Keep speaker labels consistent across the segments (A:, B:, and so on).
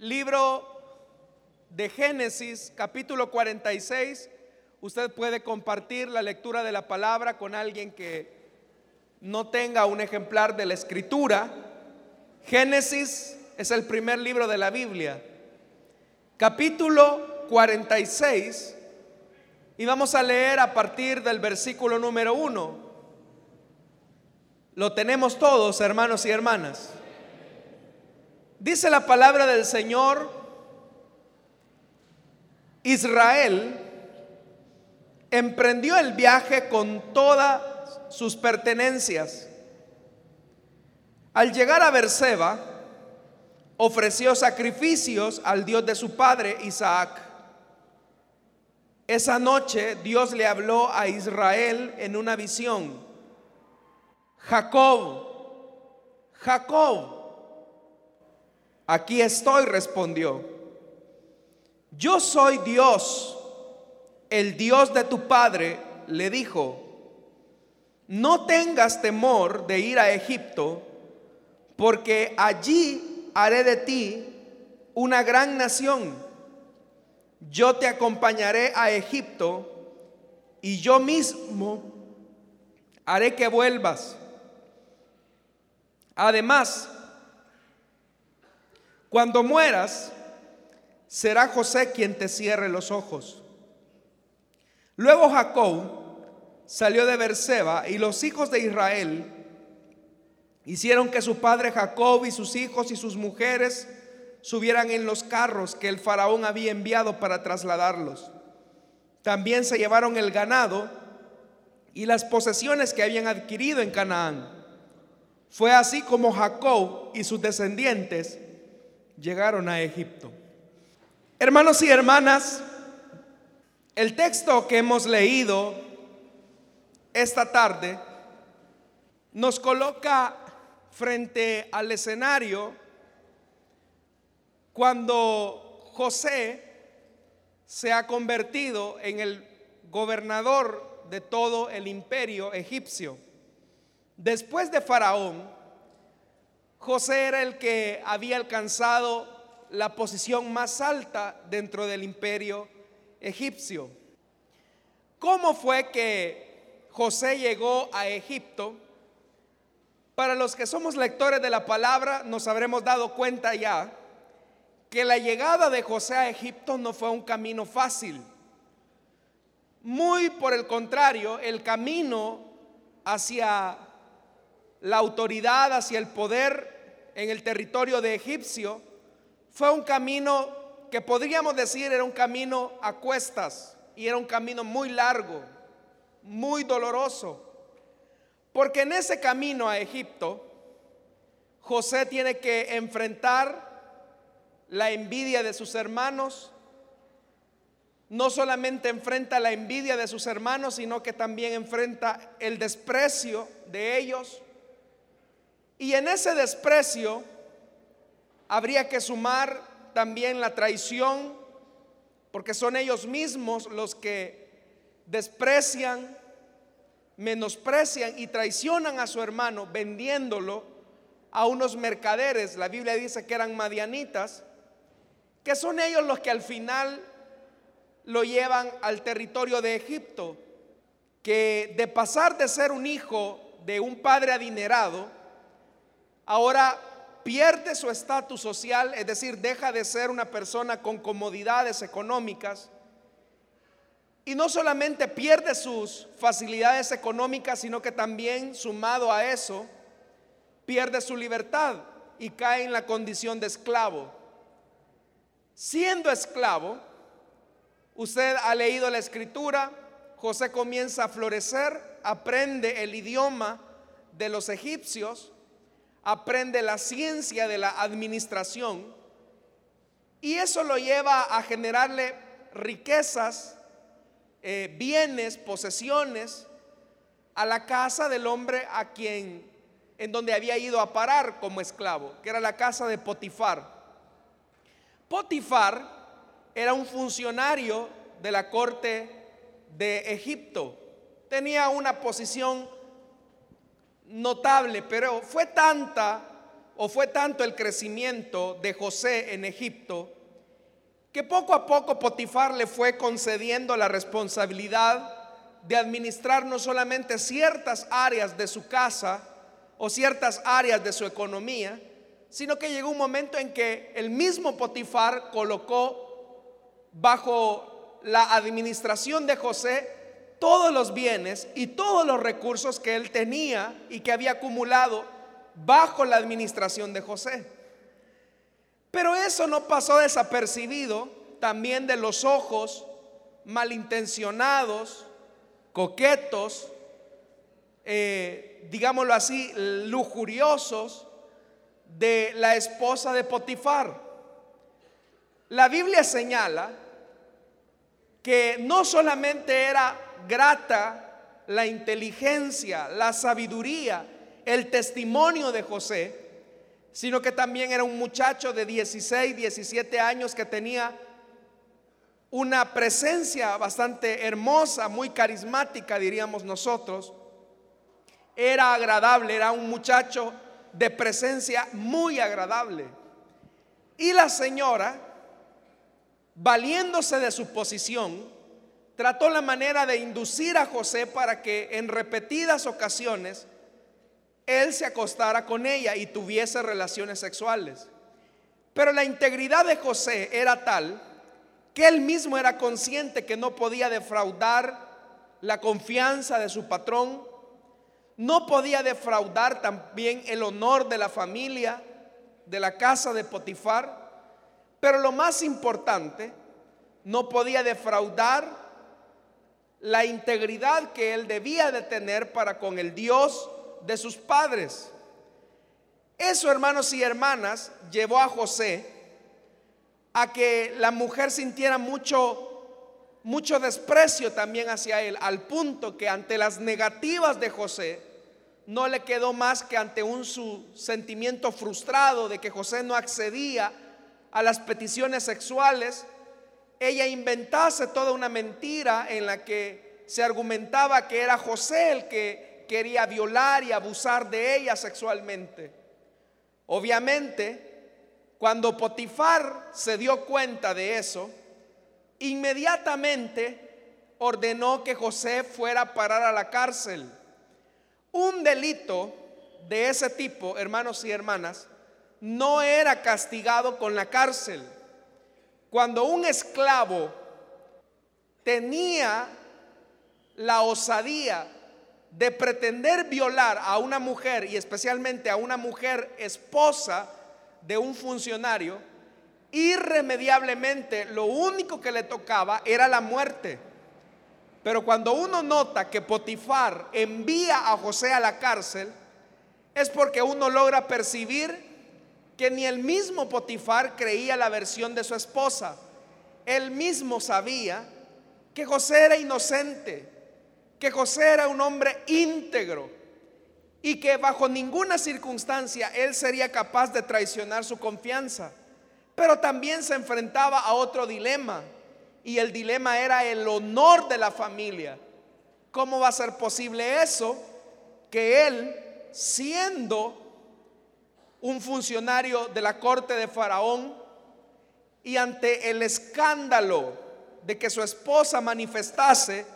A: libro de Génesis, capítulo 46. Usted puede compartir la lectura de la palabra con alguien que no tenga un ejemplar de la escritura. Génesis es el primer libro de la Biblia. Capítulo 46. Y vamos a leer a partir del versículo número 1. Lo tenemos todos, hermanos y hermanas. Dice la palabra del Señor, Israel emprendió el viaje con todas sus pertenencias. Al llegar a Berseba, ofreció sacrificios al Dios de su padre Isaac. Esa noche Dios le habló a Israel en una visión. Jacob, Jacob. Aquí estoy, respondió. Yo soy Dios, el Dios de tu padre, le dijo. No tengas temor de ir a Egipto, porque allí haré de ti una gran nación. Yo te acompañaré a Egipto y yo mismo haré que vuelvas. Además, cuando mueras, será José quien te cierre los ojos. Luego Jacob salió de Berseba y los hijos de Israel hicieron que su padre Jacob y sus hijos y sus mujeres subieran en los carros que el faraón había enviado para trasladarlos. También se llevaron el ganado y las posesiones que habían adquirido en Canaán. Fue así como Jacob y sus descendientes llegaron a Egipto. Hermanos y hermanas, el texto que hemos leído esta tarde nos coloca frente al escenario cuando José se ha convertido en el gobernador de todo el imperio egipcio. Después de Faraón, José era el que había alcanzado la posición más alta dentro del imperio egipcio. ¿Cómo fue que José llegó a Egipto? Para los que somos lectores de la palabra, nos habremos dado cuenta ya que la llegada de José a Egipto no fue un camino fácil. Muy por el contrario, el camino hacia la autoridad hacia el poder en el territorio de Egipcio fue un camino que podríamos decir era un camino a cuestas y era un camino muy largo, muy doloroso. Porque en ese camino a Egipto, José tiene que enfrentar la envidia de sus hermanos. No solamente enfrenta la envidia de sus hermanos, sino que también enfrenta el desprecio de ellos y en ese desprecio habría que sumar también la traición, porque son ellos mismos los que desprecian, menosprecian y traicionan a su hermano vendiéndolo a unos mercaderes. La Biblia dice que eran madianitas, que son ellos los que al final lo llevan al territorio de Egipto, que de pasar de ser un hijo de un padre adinerado, ahora pierde su estatus social, es decir, deja de ser una persona con comodidades económicas. Y no solamente pierde sus facilidades económicas, sino que también, sumado a eso, pierde su libertad y cae en la condición de esclavo. Siendo esclavo, usted ha leído la escritura, José comienza a florecer, aprende el idioma de los egipcios, aprende la ciencia de la administración y eso lo lleva a generarle riquezas, eh, bienes, posesiones a la casa del hombre a quien en donde había ido a parar como esclavo, que era la casa de Potifar. Potifar era un funcionario de la corte de Egipto. Tenía una posición notable, pero fue tanta o fue tanto el crecimiento de José en Egipto, que poco a poco Potifar le fue concediendo la responsabilidad de administrar no solamente ciertas áreas de su casa o ciertas áreas de su economía, sino que llegó un momento en que el mismo Potifar colocó bajo la administración de José todos los bienes y todos los recursos que él tenía y que había acumulado bajo la administración de José. Pero eso no pasó desapercibido también de los ojos malintencionados, coquetos, eh, digámoslo así, lujuriosos de la esposa de Potifar. La Biblia señala que no solamente era grata la inteligencia, la sabiduría, el testimonio de José, sino que también era un muchacho de 16, 17 años que tenía una presencia bastante hermosa, muy carismática, diríamos nosotros. Era agradable, era un muchacho de presencia muy agradable. Y la señora, valiéndose de su posición, trató la manera de inducir a José para que en repetidas ocasiones él se acostara con ella y tuviese relaciones sexuales. Pero la integridad de José era tal que él mismo era consciente que no podía defraudar la confianza de su patrón, no podía defraudar también el honor de la familia, de la casa de Potifar, pero lo más importante, no podía defraudar la integridad que él debía de tener para con el Dios de sus padres. Eso, hermanos y hermanas, llevó a José a que la mujer sintiera mucho mucho desprecio también hacia él, al punto que ante las negativas de José no le quedó más que ante un su sentimiento frustrado de que José no accedía a las peticiones sexuales, ella inventase toda una mentira en la que se argumentaba que era José el que quería violar y abusar de ella sexualmente. Obviamente, cuando Potifar se dio cuenta de eso, inmediatamente ordenó que José fuera a parar a la cárcel. Un delito de ese tipo, hermanos y hermanas, no era castigado con la cárcel. Cuando un esclavo tenía la osadía de pretender violar a una mujer y especialmente a una mujer esposa, de un funcionario, irremediablemente lo único que le tocaba era la muerte. Pero cuando uno nota que Potifar envía a José a la cárcel, es porque uno logra percibir que ni el mismo Potifar creía la versión de su esposa. Él mismo sabía que José era inocente, que José era un hombre íntegro, y que bajo ninguna circunstancia él sería capaz de traicionar su confianza. Pero también se enfrentaba a otro dilema y el dilema era el honor de la familia. ¿Cómo va a ser posible eso? Que él, siendo un funcionario de la corte de Faraón y ante el escándalo de que su esposa manifestase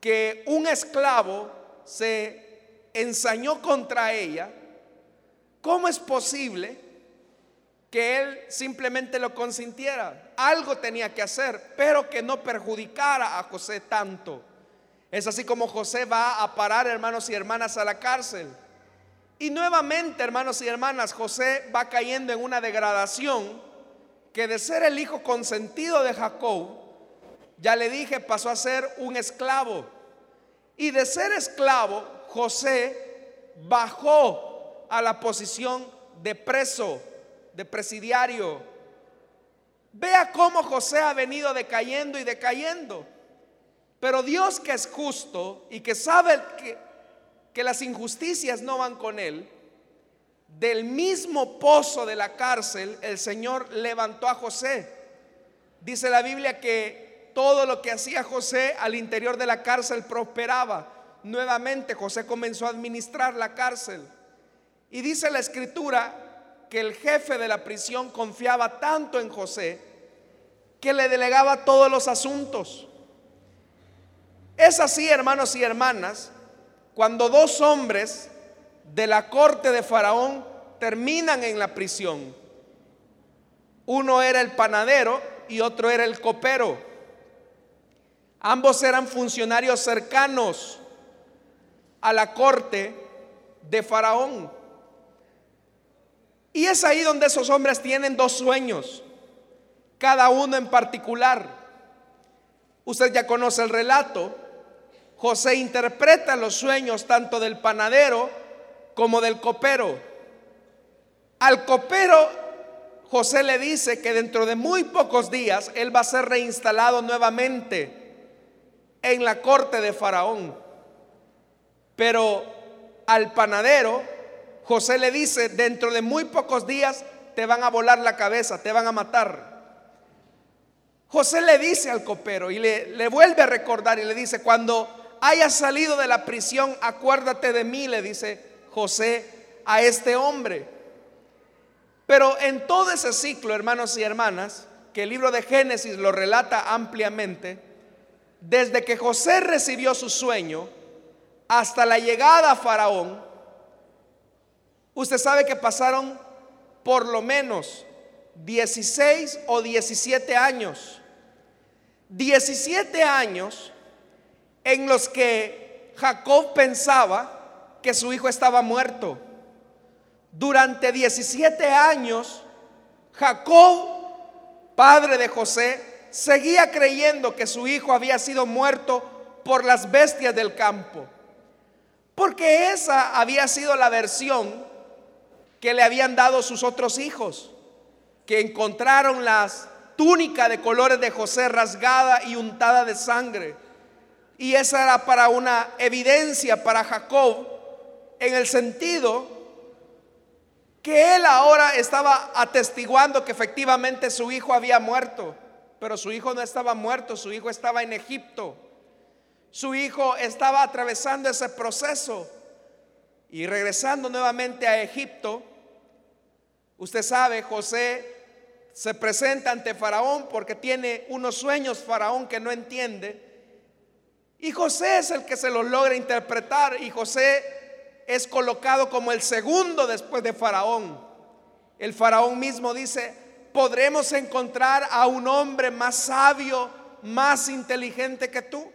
A: que un esclavo se ensañó contra ella, ¿cómo es posible que él simplemente lo consintiera? Algo tenía que hacer, pero que no perjudicara a José tanto. Es así como José va a parar, hermanos y hermanas, a la cárcel. Y nuevamente, hermanos y hermanas, José va cayendo en una degradación que de ser el hijo consentido de Jacob, ya le dije, pasó a ser un esclavo. Y de ser esclavo, José bajó a la posición de preso, de presidiario. Vea cómo José ha venido decayendo y decayendo. Pero Dios que es justo y que sabe que, que las injusticias no van con él, del mismo pozo de la cárcel el Señor levantó a José. Dice la Biblia que todo lo que hacía José al interior de la cárcel prosperaba nuevamente José comenzó a administrar la cárcel. Y dice la escritura que el jefe de la prisión confiaba tanto en José que le delegaba todos los asuntos. Es así, hermanos y hermanas, cuando dos hombres de la corte de Faraón terminan en la prisión. Uno era el panadero y otro era el copero. Ambos eran funcionarios cercanos a la corte de Faraón. Y es ahí donde esos hombres tienen dos sueños, cada uno en particular. Usted ya conoce el relato. José interpreta los sueños tanto del panadero como del copero. Al copero José le dice que dentro de muy pocos días él va a ser reinstalado nuevamente en la corte de Faraón. Pero al panadero José le dice, dentro de muy pocos días te van a volar la cabeza, te van a matar. José le dice al copero y le, vuelve a recordar y le dice, cuando hayas salido de la prisión, acuérdate de mí, le dice José a este hombre. Pero en todo ese ciclo, hermanos y hermanas, que el libro de Génesis lo relata ampliamente, desde que José recibió su sueño hasta la llegada a Faraón, usted sabe que pasaron por lo menos 16 o 17 años. 17 años en los que Jacob pensaba que su hijo estaba muerto. Durante 17 años, Jacob, padre de José, seguía creyendo que su hijo había sido muerto por las bestias del campo. Porque esa había sido la versión que le habían dado sus otros hijos, que encontraron las túnica de colores de José rasgada y untada de sangre y esa era para una evidencia para Jacob en el sentido que él ahora estaba atestiguando que efectivamente su hijo había muerto, pero su hijo no estaba muerto, su hijo estaba en Egipto. Su hijo estaba atravesando ese proceso y regresando nuevamente a Egipto. Usted sabe, José se presenta ante Faraón porque tiene unos sueños Faraón que no entiende y José es el que se lo logra interpretar y José es colocado como el segundo después de Faraón. El Faraón mismo dice, podremos encontrar a un hombre más sabio, más inteligente que tú.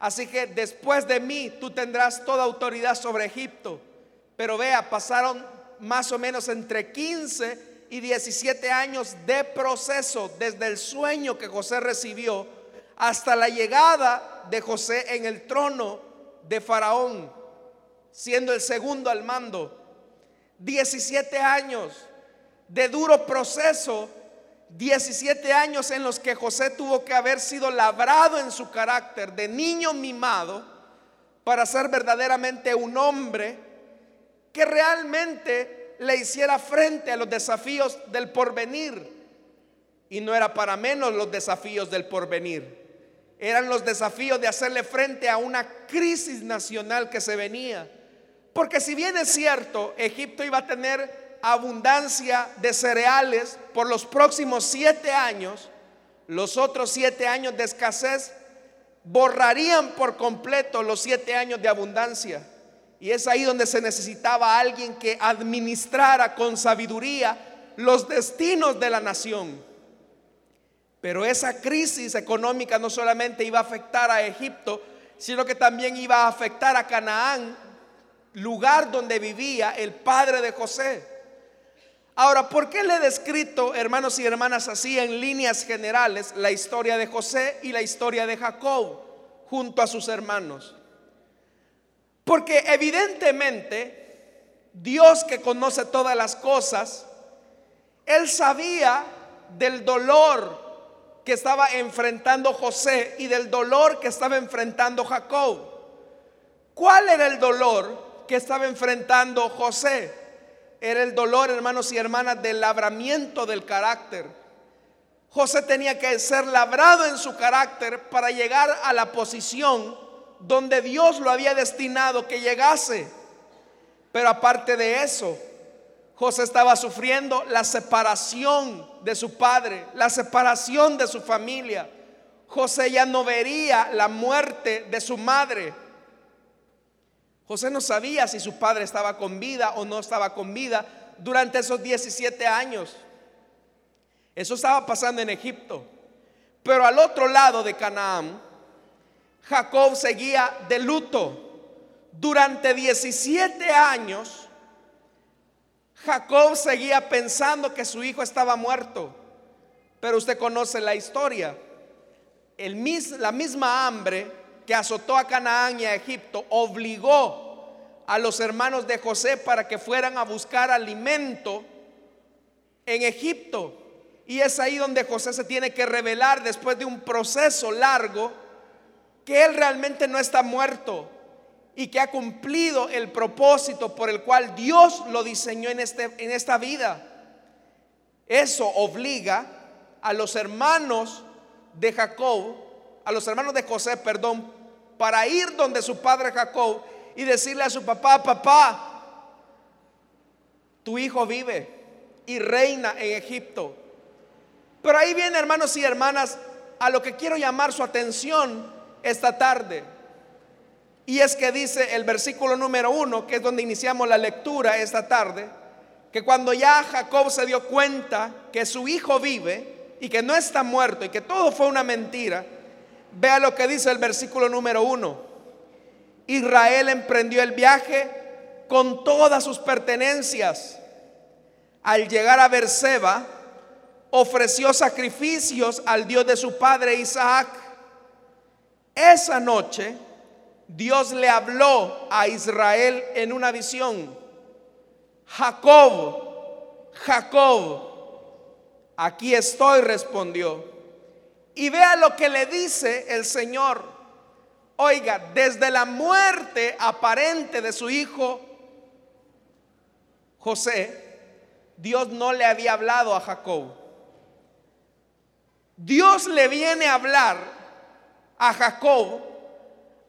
A: Así que después de mí tú tendrás toda autoridad sobre Egipto. Pero vea, pasaron más o menos entre 15 y 17 años de proceso desde el sueño que José recibió hasta la llegada de José en el trono de Faraón, siendo el segundo al mando. 17 años de duro proceso, 17 años en los que José tuvo que haber sido labrado en su carácter de niño mimado para ser verdaderamente un hombre que realmente le hiciera frente a los desafíos del porvenir. Y no era para menos los desafíos del porvenir eran los desafíos de hacerle frente a una crisis nacional que se venía. Porque si bien es cierto, Egipto iba a tener abundancia de cereales por los próximos siete años, los otros siete años de escasez borrarían por completo los siete años de abundancia. Y es ahí donde se necesitaba alguien que administrara con sabiduría los destinos de la nación. Pero esa crisis económica no solamente iba a afectar a Egipto, sino que también iba a afectar a Canaán, lugar donde vivía el padre de José. Ahora, ¿por qué le he descrito, hermanos y hermanas, así en líneas generales la historia de José y la historia de Jacob junto a sus hermanos? Porque evidentemente Dios que conoce todas las cosas, Él sabía del dolor que estaba enfrentando José y del dolor que estaba enfrentando Jacob. ¿Cuál era el dolor que estaba enfrentando José? Era el dolor, hermanos y hermanas, del labramiento del carácter. José tenía que ser labrado en su carácter para llegar a la posición donde Dios lo había destinado que llegase. Pero aparte de eso, José estaba sufriendo la separación de su padre, la separación de su familia. José ya no vería la muerte de su madre. José no sabía si su padre estaba con vida o no estaba con vida durante esos 17 años. Eso estaba pasando en Egipto. Pero al otro lado de Canaán, Jacob seguía de luto. Durante 17 años, Jacob seguía pensando que su hijo estaba muerto. Pero usted conoce la historia. La misma hambre que azotó a Canaán y a Egipto obligó a los hermanos de José para que fueran a buscar alimento en Egipto. Y es ahí donde José se tiene que revelar después de un proceso largo que él realmente no está muerto, y que ha cumplido el propósito por el cual Dios lo diseñó en, este, en esta vida. Eso obliga a los hermanos de Jacob, a los hermanos de José, perdón, para ir donde su padre Jacob y decirle a su papá, papá, tu hijo vive y reina en Egipto. Pero ahí viene, hermanos y hermanas, a lo que quiero llamar su atención esta tarde. Y es que dice el versículo número uno, que es donde iniciamos la lectura esta tarde, que cuando ya Jacob se dio cuenta que su hijo vive y que no está muerto y que todo fue una mentira, vea lo que dice el versículo número uno. Israel emprendió el viaje con todas sus pertenencias. Al llegar a Berseba, ofreció sacrificios al Dios de su padre Isaac. Esa noche, Dios le habló a Israel en una visión. Jacob, Jacob, aquí estoy, respondió. Y vea lo que le dice el Señor. Oiga, desde la muerte aparente de su hijo José, Dios no le había hablado a Jacob. Dios le viene a hablar a Jacob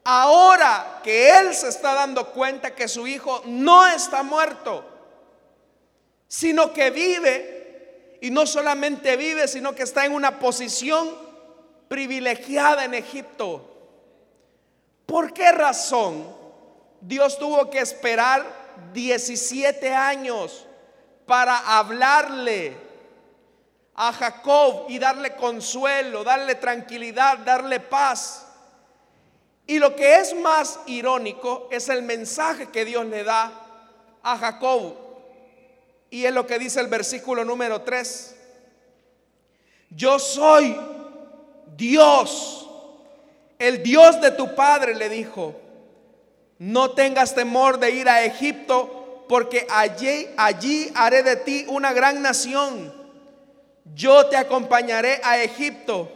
A: ahora que él se está dando cuenta que su hijo no está muerto, sino que vive, y no solamente vive, sino que está en una posición privilegiada en Egipto. ¿Por qué razón Dios tuvo que esperar 17 años para hablarle a Jacob y darle consuelo, darle tranquilidad, darle paz? Y lo que es más irónico es el mensaje que Dios le da a Jacob. Y es lo que dice el versículo número 3. Yo soy Dios, el Dios de tu padre, le dijo. No tengas temor de ir a Egipto, porque allí, allí haré de ti una gran nación. Yo te acompañaré a Egipto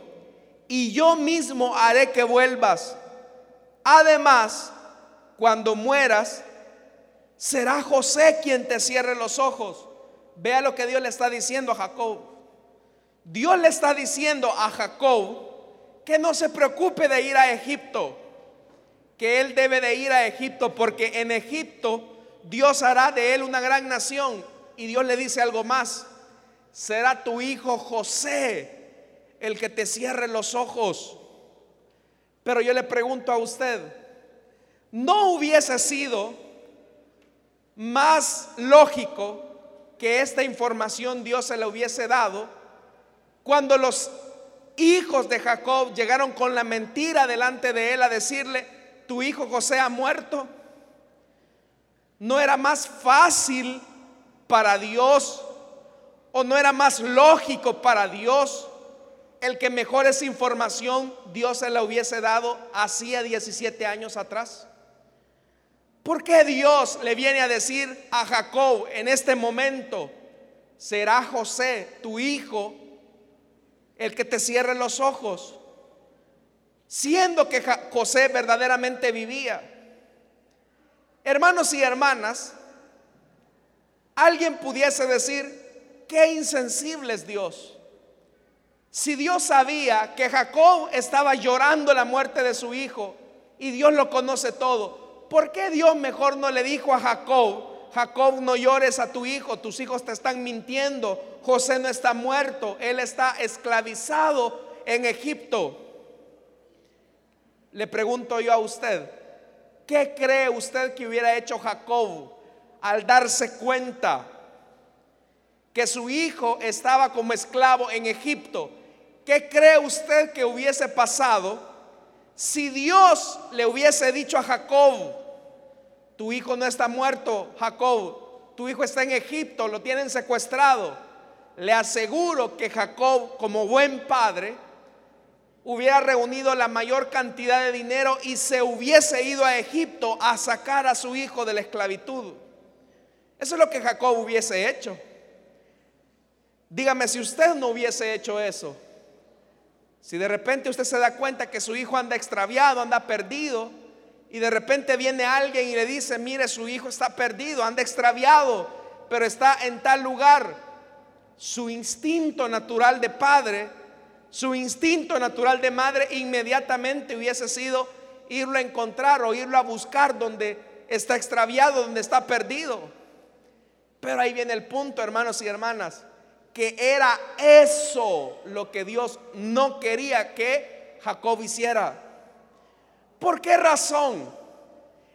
A: y yo mismo haré que vuelvas Además, cuando mueras, será José quien te cierre los ojos. Vea lo que Dios le está diciendo a Jacob. Dios le está diciendo a Jacob que no se preocupe de ir a Egipto, que él debe de ir a Egipto porque en Egipto Dios hará de él una gran nación. Y Dios le dice algo más, será tu hijo José el que te cierre los ojos. Pero yo le pregunto a usted, ¿no hubiese sido más lógico que esta información Dios se la hubiese dado cuando los hijos de Jacob llegaron con la mentira delante de él a decirle, tu hijo José ha muerto? ¿No era más fácil para Dios o no era más lógico para Dios el que mejor esa información Dios se la hubiese dado hacía 17 años atrás? ¿Por qué Dios le viene a decir a Jacob en este momento, será José, tu hijo, el que te cierre los ojos? Siendo que José verdaderamente vivía. Hermanos y hermanas, alguien pudiese decir, qué insensible es Dios. Si Dios sabía que Jacob estaba llorando la muerte de su hijo y Dios lo conoce todo, ¿por qué Dios mejor no le dijo a Jacob, Jacob, no llores a tu hijo, tus hijos te están mintiendo, José no está muerto, él está esclavizado en Egipto. Le pregunto yo a usted, ¿qué cree usted que hubiera hecho Jacob al darse cuenta que su hijo estaba como esclavo en Egipto? ¿Qué cree usted que hubiese pasado si Dios le hubiese dicho a Jacob, tu hijo no está muerto, Jacob. Tu hijo está en Egipto, lo tienen secuestrado. Le aseguro que Jacob, como buen padre, hubiera reunido la mayor cantidad de dinero y se hubiese ido a Egipto a sacar a su hijo de la esclavitud. Eso es lo que Jacob hubiese hecho. Dígame si usted no hubiese hecho eso. Si de repente usted se da cuenta que su hijo anda extraviado, anda perdido, y de repente viene alguien y le dice, mire, su hijo está perdido, anda extraviado, pero está en tal lugar. Su instinto natural de padre, su instinto natural de madre inmediatamente hubiese sido irlo a encontrar o irlo a buscar donde está extraviado, donde está perdido. Pero ahí viene el punto, hermanos y hermanas, que era eso lo que Dios no quería que Jacob hiciera. ¿Por qué razón?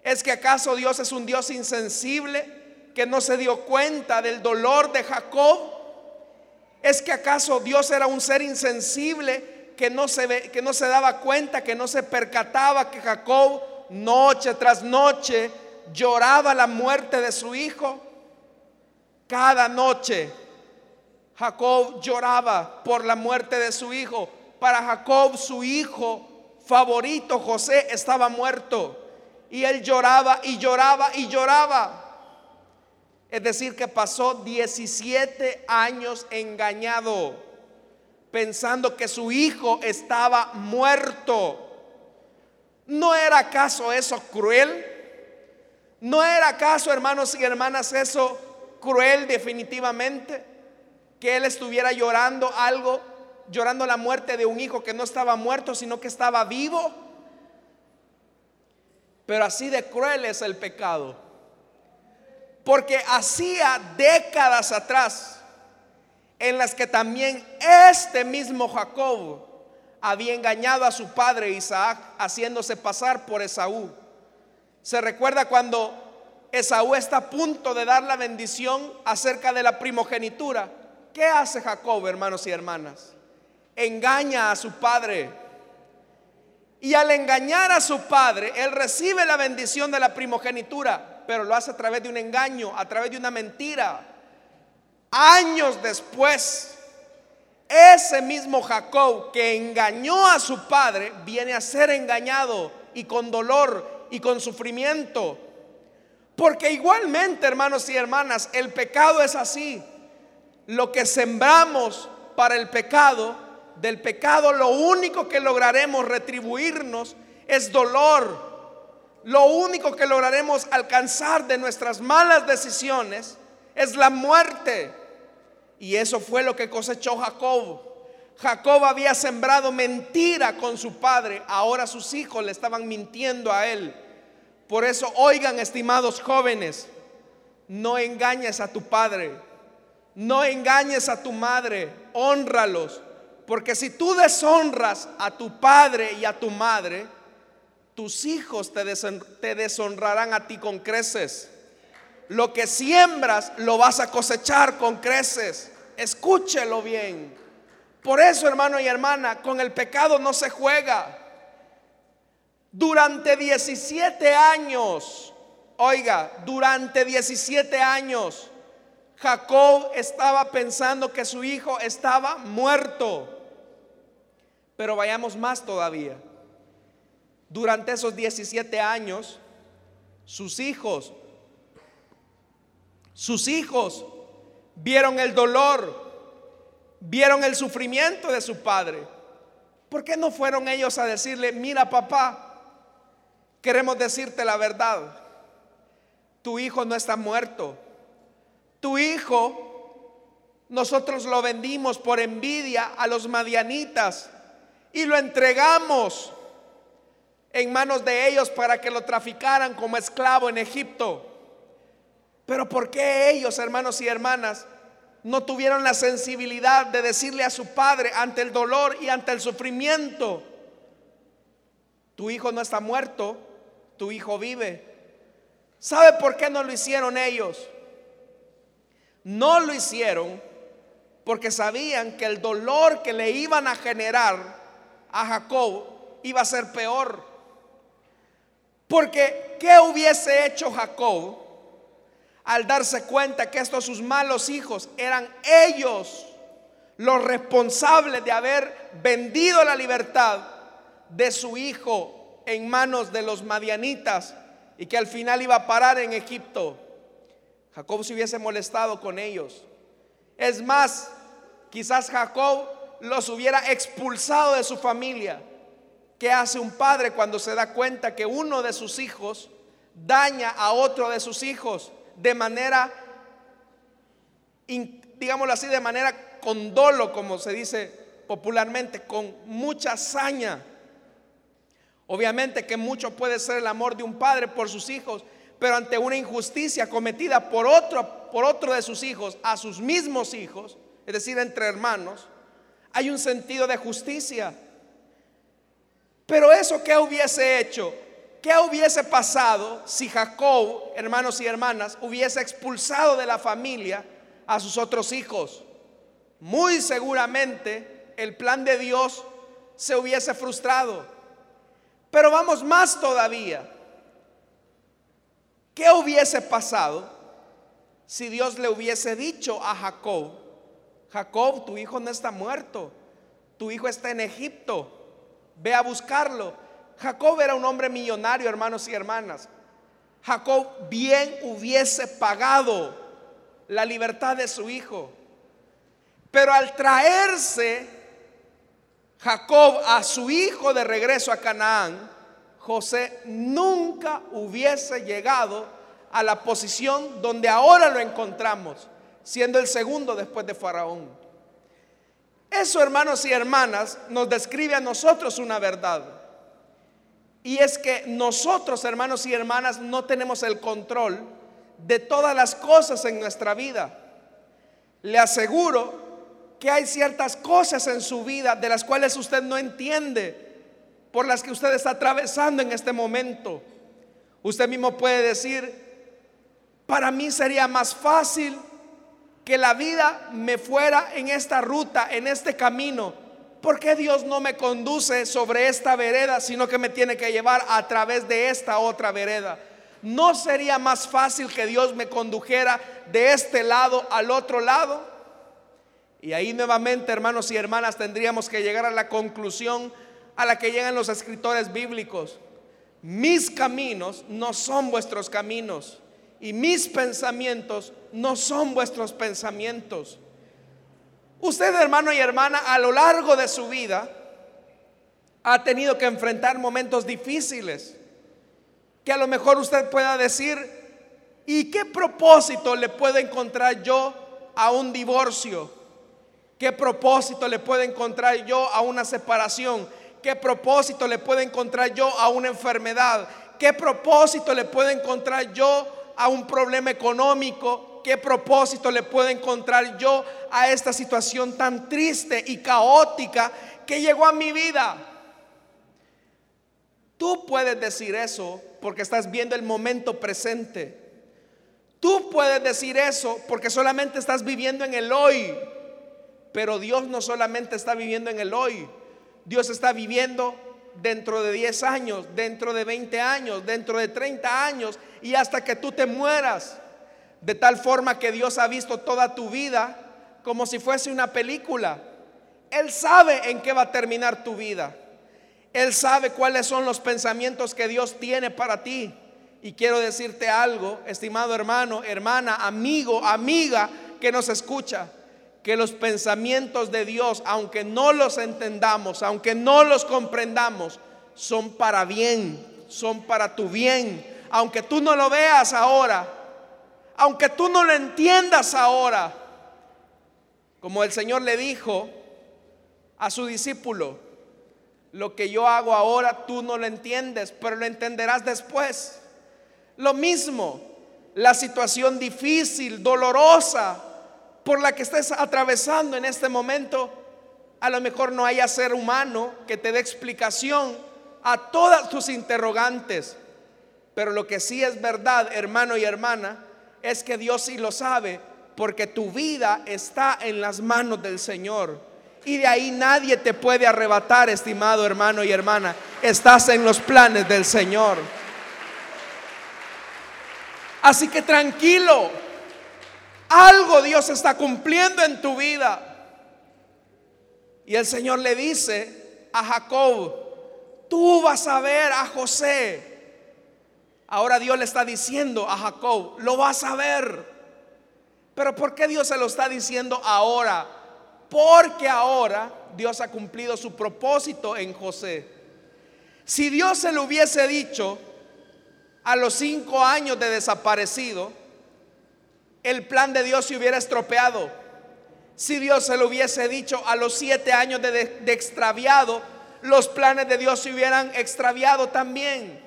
A: ¿Es que acaso Dios es un Dios insensible que no se dio cuenta del dolor de Jacob? ¿Es que acaso Dios era un ser insensible que no se, que no se daba cuenta, que no se percataba que Jacob noche tras noche lloraba la muerte de su hijo? Cada noche Jacob lloraba por la muerte de su hijo. Para Jacob su hijo favorito, José, estaba muerto. Y él lloraba y lloraba y lloraba. Es decir, que pasó 17 años engañado, pensando que su hijo estaba muerto. ¿No era acaso eso cruel? ¿No era acaso, hermanos y hermanas, eso cruel definitivamente? Que él estuviera llorando algo llorando la muerte de un hijo que no estaba muerto, sino que estaba vivo. Pero así de cruel es el pecado. Porque hacía décadas atrás en las que también este mismo Jacob había engañado a su padre Isaac haciéndose pasar por Esaú. Se recuerda cuando Esaú está a punto de dar la bendición acerca de la primogenitura. ¿Qué hace Jacob, hermanos y hermanas? engaña a su padre. Y al engañar a su padre, él recibe la bendición de la primogenitura, pero lo hace a través de un engaño, a través de una mentira. Años después, ese mismo Jacob que engañó a su padre viene a ser engañado y con dolor y con sufrimiento. Porque igualmente, hermanos y hermanas, el pecado es así. Lo que sembramos para el pecado, del pecado, lo único que lograremos retribuirnos es dolor. Lo único que lograremos alcanzar de nuestras malas decisiones es la muerte. Y eso fue lo que cosechó Jacob. Jacob había sembrado mentira con su padre, ahora sus hijos le estaban mintiendo a él. Por eso, oigan, estimados jóvenes, no engañes a tu padre, no engañes a tu madre, honralos, porque si tú deshonras a tu padre y a tu madre, tus hijos te, deshonrarán a ti con creces. Lo que siembras lo vas a cosechar con creces. Escúchelo bien. Por eso, hermano y hermana, con el pecado no se juega. Durante 17 años, oiga, durante 17 años, Jacob estaba pensando que su hijo estaba muerto. Pero vayamos más todavía. Durante esos 17 años, sus hijos, sus hijos vieron el dolor, vieron el sufrimiento de su padre. ¿Por qué no fueron ellos a decirle, mira papá, queremos decirte la verdad, tu hijo no está muerto, tu hijo nosotros lo vendimos por envidia a los madianitas y lo entregamos en manos de ellos para que lo traficaran como esclavo en Egipto. Pero ¿por qué ellos, hermanos y hermanas, no tuvieron la sensibilidad de decirle a su padre ante el dolor y ante el sufrimiento, tu hijo no está muerto, tu hijo vive? ¿Sabe por qué no lo hicieron ellos? No lo hicieron porque sabían que el dolor que le iban a generar a Jacob iba a ser peor. Porque ¿qué hubiese hecho Jacob al darse cuenta que estos sus malos hijos eran ellos los responsables de haber vendido la libertad de su hijo en manos de los madianitas y que al final iba a parar en Egipto? Jacob se hubiese molestado con ellos. Es más, quizás Jacob los hubiera expulsado de su familia. ¿Qué hace un padre cuando se da cuenta que uno de sus hijos daña a otro de sus hijos de manera, digámoslo así, de manera con dolo, como se dice popularmente, con mucha saña? Obviamente que mucho puede ser el amor de un padre por sus hijos, pero ante una injusticia cometida por otro, por otro de sus hijos, a sus mismos hijos, es decir, entre hermanos, hay un sentido de justicia. Pero eso que hubiese hecho, ¿qué hubiese pasado si Jacob, hermanos y hermanas, hubiese expulsado de la familia a sus otros hijos? Muy seguramente el plan de Dios se hubiese frustrado. Pero vamos más todavía. ¿Qué hubiese pasado si Dios le hubiese dicho a Jacob, Jacob, tu hijo no está muerto, tu hijo está en Egipto, ve a buscarlo? Jacob era un hombre millonario, hermanos y hermanas. Jacob bien hubiese pagado la libertad de su hijo. Pero al traerse Jacob a su hijo de regreso a Canaán, José nunca hubiese llegado a la posición donde ahora lo encontramos, siendo el segundo después de Faraón. Eso, hermanos y hermanas, nos describe a nosotros una verdad. Y es que nosotros, hermanos y hermanas, no tenemos el control de todas las cosas en nuestra vida. Le aseguro que hay ciertas cosas en su vida de las cuales usted no entiende por las que usted está atravesando en este momento. Usted mismo puede decir, para mí sería más fácil que la vida me fuera en esta ruta, en este camino. ¿Por qué Dios no me conduce sobre esta vereda, sino que me tiene que llevar a través de esta otra vereda? ¿No sería más fácil que Dios me condujera de este lado al otro lado? Y ahí nuevamente, hermanos y hermanas, tendríamos que llegar a la conclusión a la que llegan los escritores bíblicos. Mis caminos no son vuestros caminos y mis pensamientos no son vuestros pensamientos. Usted, hermano y hermana, a lo largo de su vida ha tenido que enfrentar momentos difíciles que a lo mejor usted pueda decir, ¿y qué propósito le puedo encontrar yo a un divorcio? ¿Qué propósito le puedo encontrar yo a una separación? ¿Qué propósito le puedo encontrar yo a una enfermedad? ¿Qué propósito le puedo encontrar yo a un problema económico? ¿Qué propósito le puedo encontrar yo a esta situación tan triste y caótica que llegó a mi vida? Tú puedes decir eso porque estás viendo el momento presente. Tú puedes decir eso porque solamente estás viviendo en el hoy. Pero Dios no solamente está viviendo en el hoy. Dios está viviendo dentro de 10 años, dentro de 20 años, dentro de 30 años y hasta que tú te mueras. De tal forma que Dios ha visto toda tu vida como si fuese una película. Él sabe en qué va a terminar tu vida. Él sabe cuáles son los pensamientos que Dios tiene para ti. Y quiero decirte algo, estimado hermano, hermana, amigo, amiga que nos escucha que los pensamientos de Dios, aunque no los entendamos, aunque no los comprendamos, son para bien, son para tu bien. Aunque tú no lo veas ahora, aunque tú no lo entiendas ahora, como el Señor le dijo a su discípulo, lo que yo hago ahora tú no lo entiendes, pero lo entenderás después. Lo mismo, la situación difícil, dolorosa por la que estés atravesando en este momento, a lo mejor no haya ser humano que te dé explicación a todas tus interrogantes. Pero lo que sí es verdad, hermano y hermana, es que Dios sí lo sabe, porque tu vida está en las manos del Señor. Y de ahí nadie te puede arrebatar, estimado hermano y hermana. Estás en los planes del Señor. Así que tranquilo, algo Dios está cumpliendo en tu vida. Y el Señor le dice a Jacob, tú vas a ver a José. Ahora Dios le está diciendo a Jacob, lo vas a ver. Pero ¿por qué Dios se lo está diciendo ahora? Porque ahora Dios ha cumplido su propósito en José. Si Dios se lo hubiese dicho a los cinco años de desaparecido, el plan de Dios se hubiera estropeado. Si Dios se lo hubiese dicho a los siete años de, extraviado, los planes de Dios se hubieran extraviado también.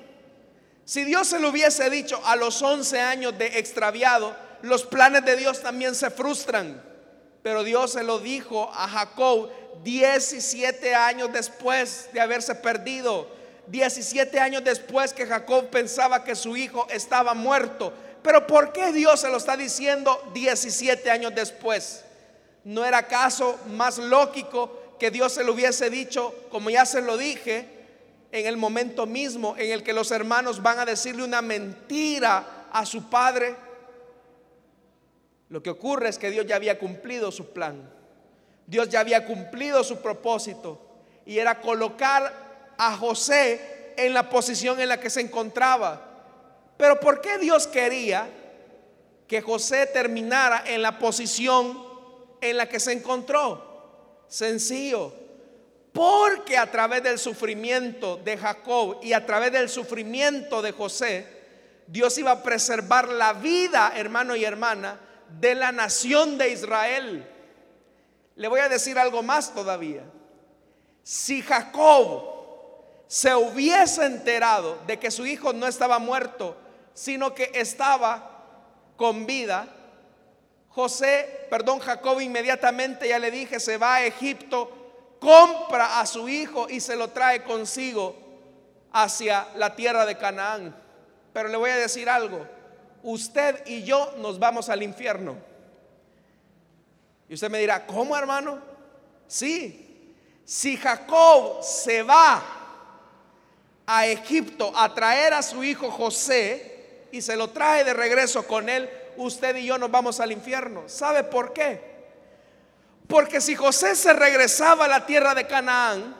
A: Si Dios se lo hubiese dicho a los once años de extraviado, los planes de Dios también se frustran. Pero Dios se lo dijo a Jacob 17 años después de haberse perdido. 17 años después que Jacob pensaba que su hijo estaba muerto. Pero ¿por qué Dios se lo está diciendo 17 años después? ¿No era acaso más lógico que Dios se lo hubiese dicho, como ya se lo dije, en el momento mismo en el que los hermanos van a decirle una mentira a su padre? Lo que ocurre es que Dios ya había cumplido su plan. Dios ya había cumplido su propósito y era colocar a José en la posición en la que se encontraba. Pero ¿por qué Dios quería que José terminara en la posición en la que se encontró? Sencillo. Porque a través del sufrimiento de Jacob y a través del sufrimiento de José, Dios iba a preservar la vida, hermano y hermana, de la nación de Israel. Le voy a decir algo más todavía. Si Jacob se hubiese enterado de que su hijo no estaba muerto, sino que estaba con vida, José, perdón, Jacob inmediatamente, ya le dije, se va a Egipto, compra a su hijo y se lo trae consigo hacia la tierra de Canaán. Pero le voy a decir algo, usted y yo nos vamos al infierno. Y usted me dirá, ¿cómo hermano? Sí, si Jacob se va a Egipto a traer a su hijo José, y se lo trae de regreso con él, usted y yo nos vamos al infierno. ¿Sabe por qué? Porque si José se regresaba a la tierra de Canaán,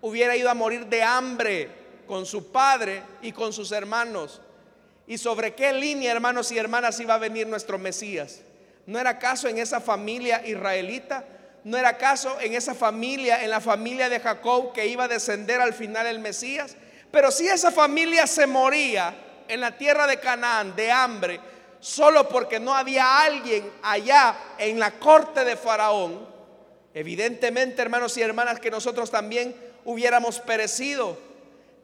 A: hubiera ido a morir de hambre con su padre y con sus hermanos. ¿Y sobre qué línea, hermanos y hermanas, iba a venir nuestro Mesías? ¿No era acaso en esa familia israelita? ¿No era acaso en esa familia, en la familia de Jacob, que iba a descender al final el Mesías? Pero si esa familia se moría, en la tierra de Canaán de hambre, solo porque no había alguien allá en la corte de Faraón, evidentemente, hermanos y hermanas, que nosotros también hubiéramos perecido.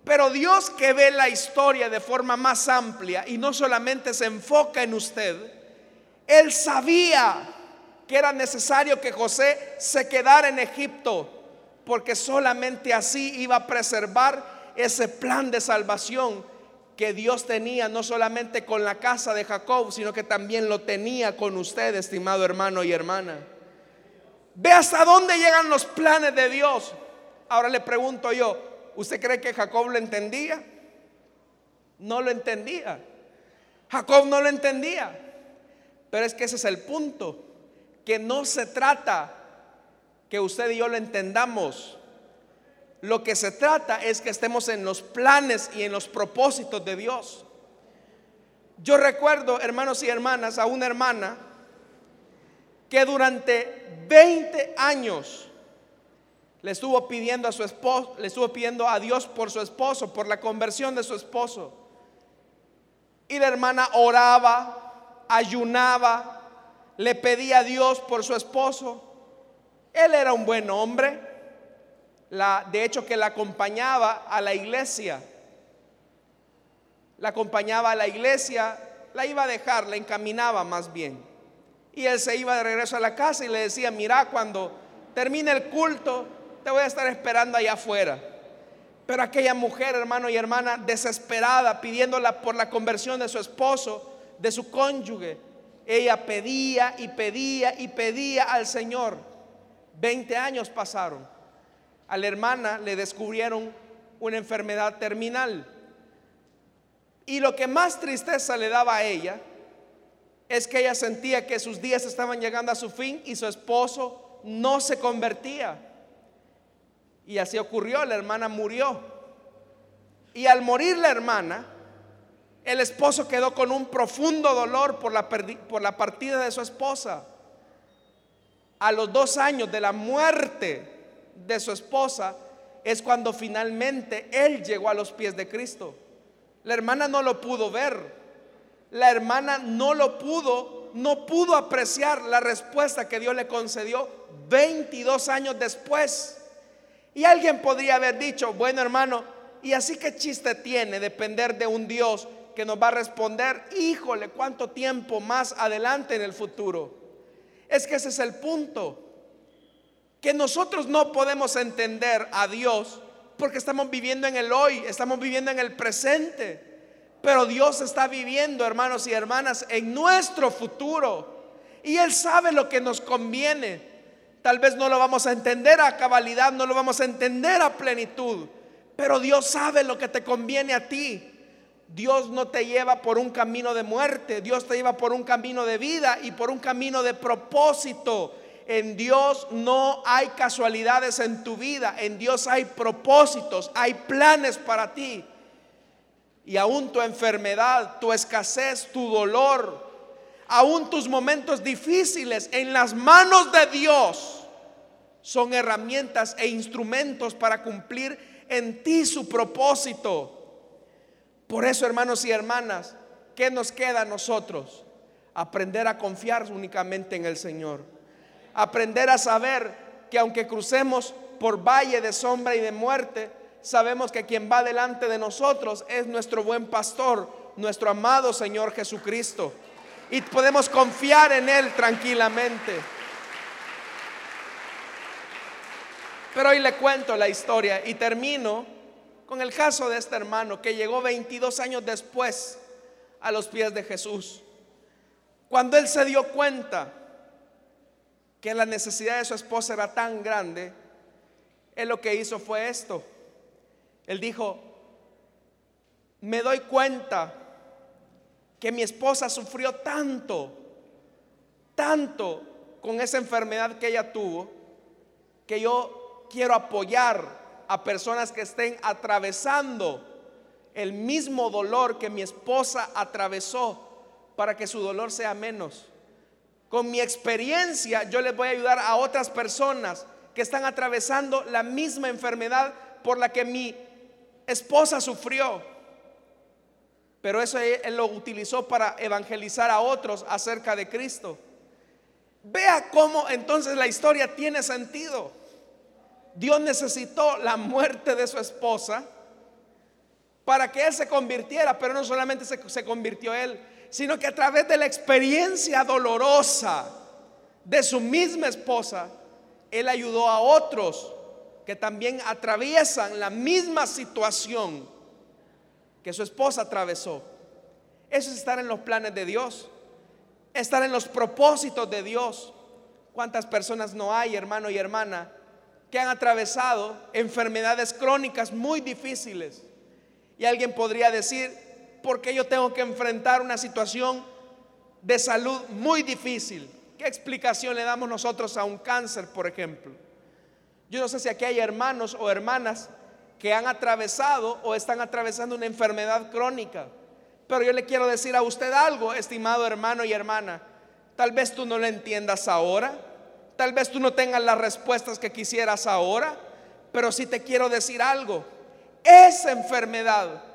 A: Pero Dios que ve la historia de forma más amplia y no solamente se enfoca en usted, Él sabía que era necesario que José se quedara en Egipto, porque solamente así iba a preservar ese plan de salvación que Dios tenía no solamente con la casa de Jacob, sino que también lo tenía con usted, estimado hermano y hermana. Ve hasta dónde llegan los planes de Dios. Ahora le pregunto yo, ¿usted cree que Jacob lo entendía? No lo entendía. Jacob no lo entendía. Pero es que ese es el punto, que no se trata que usted y yo lo entendamos. Lo que se trata es que estemos en los planes y en los propósitos de Dios. Yo recuerdo, hermanos y hermanas, a una hermana que durante 20 años le estuvo pidiendo a su esposo, le estuvo pidiendo a Dios por su esposo, por la conversión de su esposo. Y la hermana oraba, ayunaba, le pedía a Dios por su esposo. Él era un buen hombre, de hecho que la acompañaba a la iglesia. La acompañaba a la iglesia, la iba a dejar, la encaminaba más bien. Y él se iba de regreso a la casa y le decía, mira, cuando termine el culto, te voy a estar esperando allá afuera. Pero aquella mujer, hermano y hermana, desesperada, pidiéndola por la conversión de su esposo, de su cónyuge, ella pedía y pedía y pedía al Señor. Veinte años pasaron. A la hermana le descubrieron una enfermedad terminal. Y lo que más tristeza le daba a ella es que ella sentía que sus días estaban llegando a su fin y su esposo no se convertía. Y así ocurrió, la hermana murió. Y al morir la hermana, el esposo quedó con un profundo dolor por la, por la partida de su esposa. A los dos años de la muerte de su esposa es cuando finalmente él llegó a los pies de Cristo. La hermana no lo pudo ver. La hermana no lo pudo, no pudo apreciar la respuesta que Dios le concedió 22 años después. Y alguien podría haber dicho, bueno hermano, ¿y así qué chiste tiene depender de un Dios que nos va a responder? Híjole, ¿cuánto tiempo más adelante en el futuro? Es que ese es el punto. Que nosotros no podemos entender a Dios porque estamos viviendo en el hoy, estamos viviendo en el presente. Pero Dios está viviendo, hermanos y hermanas, en nuestro futuro. Y Él sabe lo que nos conviene. Tal vez no lo vamos a entender a cabalidad, no lo vamos a entender a plenitud, pero Dios sabe lo que te conviene a ti. Dios no te lleva por un camino de muerte, Dios te lleva por un camino de vida y por un camino de propósito. En Dios no hay casualidades en tu vida, en Dios hay propósitos, hay planes para ti. Y aún tu enfermedad, tu escasez, tu dolor, aún tus momentos difíciles en las manos de Dios son herramientas e instrumentos para cumplir en ti su propósito. Por eso, hermanos y hermanas, ¿qué nos queda a nosotros? Aprender a confiar únicamente en el Señor. Aprender a saber que aunque crucemos por valle de sombra y de muerte, sabemos que quien va delante de nosotros es nuestro buen pastor, nuestro amado Señor Jesucristo y podemos confiar en Él tranquilamente. Pero hoy le cuento la historia y termino con el caso de este hermano que llegó 22 años después a los pies de Jesús. Cuando él se dio cuenta que la necesidad de su esposa era tan grande, él lo que hizo fue esto. Él dijo, me doy cuenta que mi esposa sufrió tanto, tanto con esa enfermedad que ella tuvo, que yo quiero apoyar a personas que estén atravesando el mismo dolor que mi esposa atravesó para que su dolor sea menos. Con mi experiencia yo les voy a ayudar a otras personas que están atravesando la misma enfermedad por la que mi esposa sufrió. Pero eso él lo utilizó para evangelizar a otros acerca de Cristo. Vea cómo entonces la historia tiene sentido. Dios necesitó la muerte de su esposa para que él se convirtiera, pero no solamente se, se, convirtió él, sino que a través de la experiencia dolorosa de su misma esposa, él ayudó a otros que también atraviesan la misma situación que su esposa atravesó. Eso es estar en los planes de Dios, estar en los propósitos de Dios. ¿Cuántas personas no hay, hermano y hermana, que han atravesado enfermedades crónicas muy difíciles? Y alguien podría decir, ¿por qué yo tengo que enfrentar una situación de salud muy difícil? ¿Qué explicación le damos nosotros a un cáncer, por ejemplo? Yo no sé si aquí hay hermanos o hermanas que han atravesado o están atravesando una enfermedad crónica. Pero yo le quiero decir a usted algo, estimado hermano y hermana. Tal vez tú no lo entiendas ahora, tal vez tú no tengas las respuestas que quisieras ahora, pero sí te quiero decir algo. Esa enfermedad,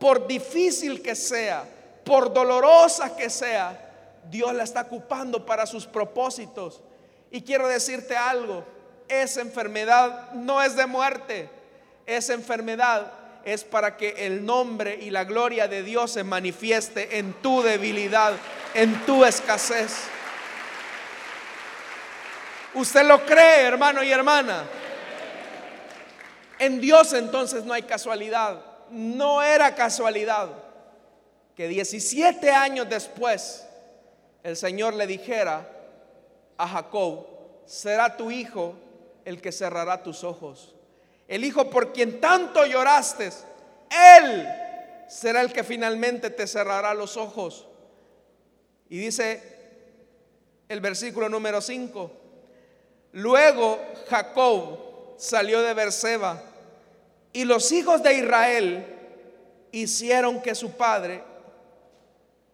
A: por difícil que sea, por dolorosa que sea, Dios la está ocupando para sus propósitos. Y quiero decirte algo, esa enfermedad no es de muerte esa enfermedad es para que el nombre y la gloria de Dios se manifieste en tu debilidad, en tu escasez. ¿Usted lo cree, hermano y hermana? En Dios entonces no hay casualidad. No era casualidad que 17 años después el Señor le dijera a Jacob, será tu hijo el que cerrará tus ojos. El hijo por quien tanto lloraste, él será el que finalmente te cerrará los ojos. Y dice el versículo número 5, luego Jacob salió de Berseba y los hijos de Israel hicieron que su padre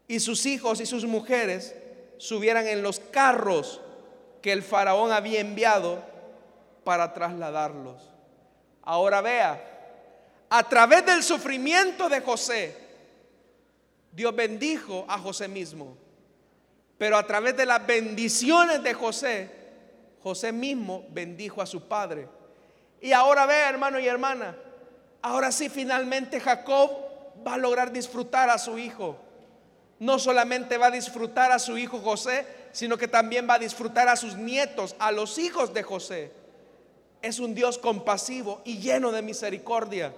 A: y sus hijos y sus mujeres subieran en los carros que el faraón había enviado para trasladarlos. Ahora vea, a través del sufrimiento de José, Dios bendijo a José mismo. Pero a través de las bendiciones de José, José mismo bendijo a su padre. Y ahora vea, hermano y hermana, ahora sí finalmente Jacob va a lograr disfrutar a su hijo no solamente va a disfrutar a su hijo José, sino que también va a disfrutar a sus nietos, a los hijos de José. Es un Dios compasivo y lleno de misericordia.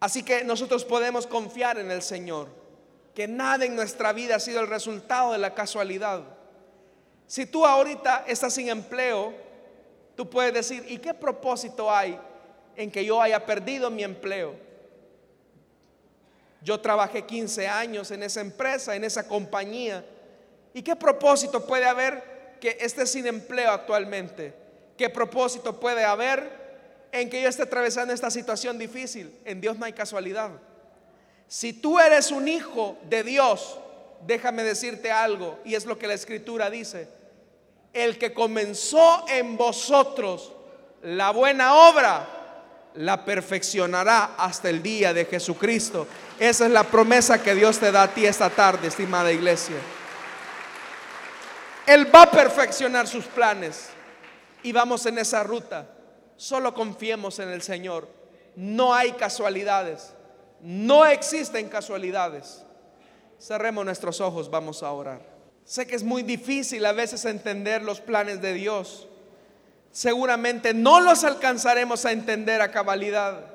A: Así que nosotros podemos confiar en el Señor, que nada en nuestra vida ha sido el resultado de la casualidad. Si tú ahorita estás sin empleo, tú puedes decir, ¿y qué propósito hay en que yo haya perdido mi empleo? Yo trabajé 15 años en esa empresa, en esa compañía. ¿Y qué propósito puede haber que esté sin empleo actualmente? ¿Qué propósito puede haber en que yo esté atravesando esta situación difícil? En Dios no hay casualidad. Si tú eres un hijo de Dios, déjame decirte algo, y es lo que la escritura dice. El que comenzó en vosotros la buena obra, la perfeccionará hasta el día de Jesucristo. Esa es la promesa que Dios te da a ti esta tarde, estimada iglesia. Él va a perfeccionar sus planes y vamos en esa ruta. Solo confiemos en el Señor. No hay casualidades. No existen casualidades. Cerremos nuestros ojos, vamos a orar. Sé que es muy difícil a veces entender los planes de Dios seguramente no los alcanzaremos a entender a cabalidad.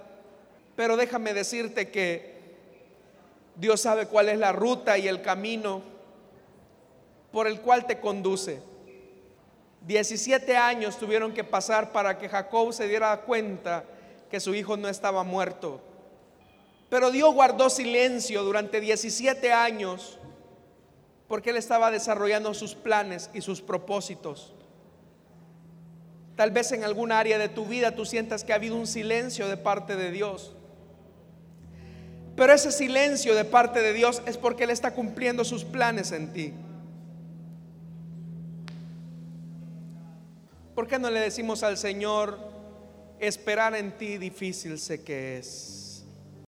A: Pero déjame decirte que Dios sabe cuál es la ruta y el camino por el cual te conduce. 17 años tuvieron que pasar para que Jacob se diera cuenta que su hijo no estaba muerto. Pero Dios guardó silencio durante 17 años porque él estaba desarrollando sus planes y sus propósitos. Tal vez en alguna área de tu vida tú sientas que ha habido un silencio de parte de Dios. Pero ese silencio de parte de Dios es porque Él está cumpliendo sus planes en ti. ¿Por qué no le decimos al Señor, esperar en ti difícil sé que es?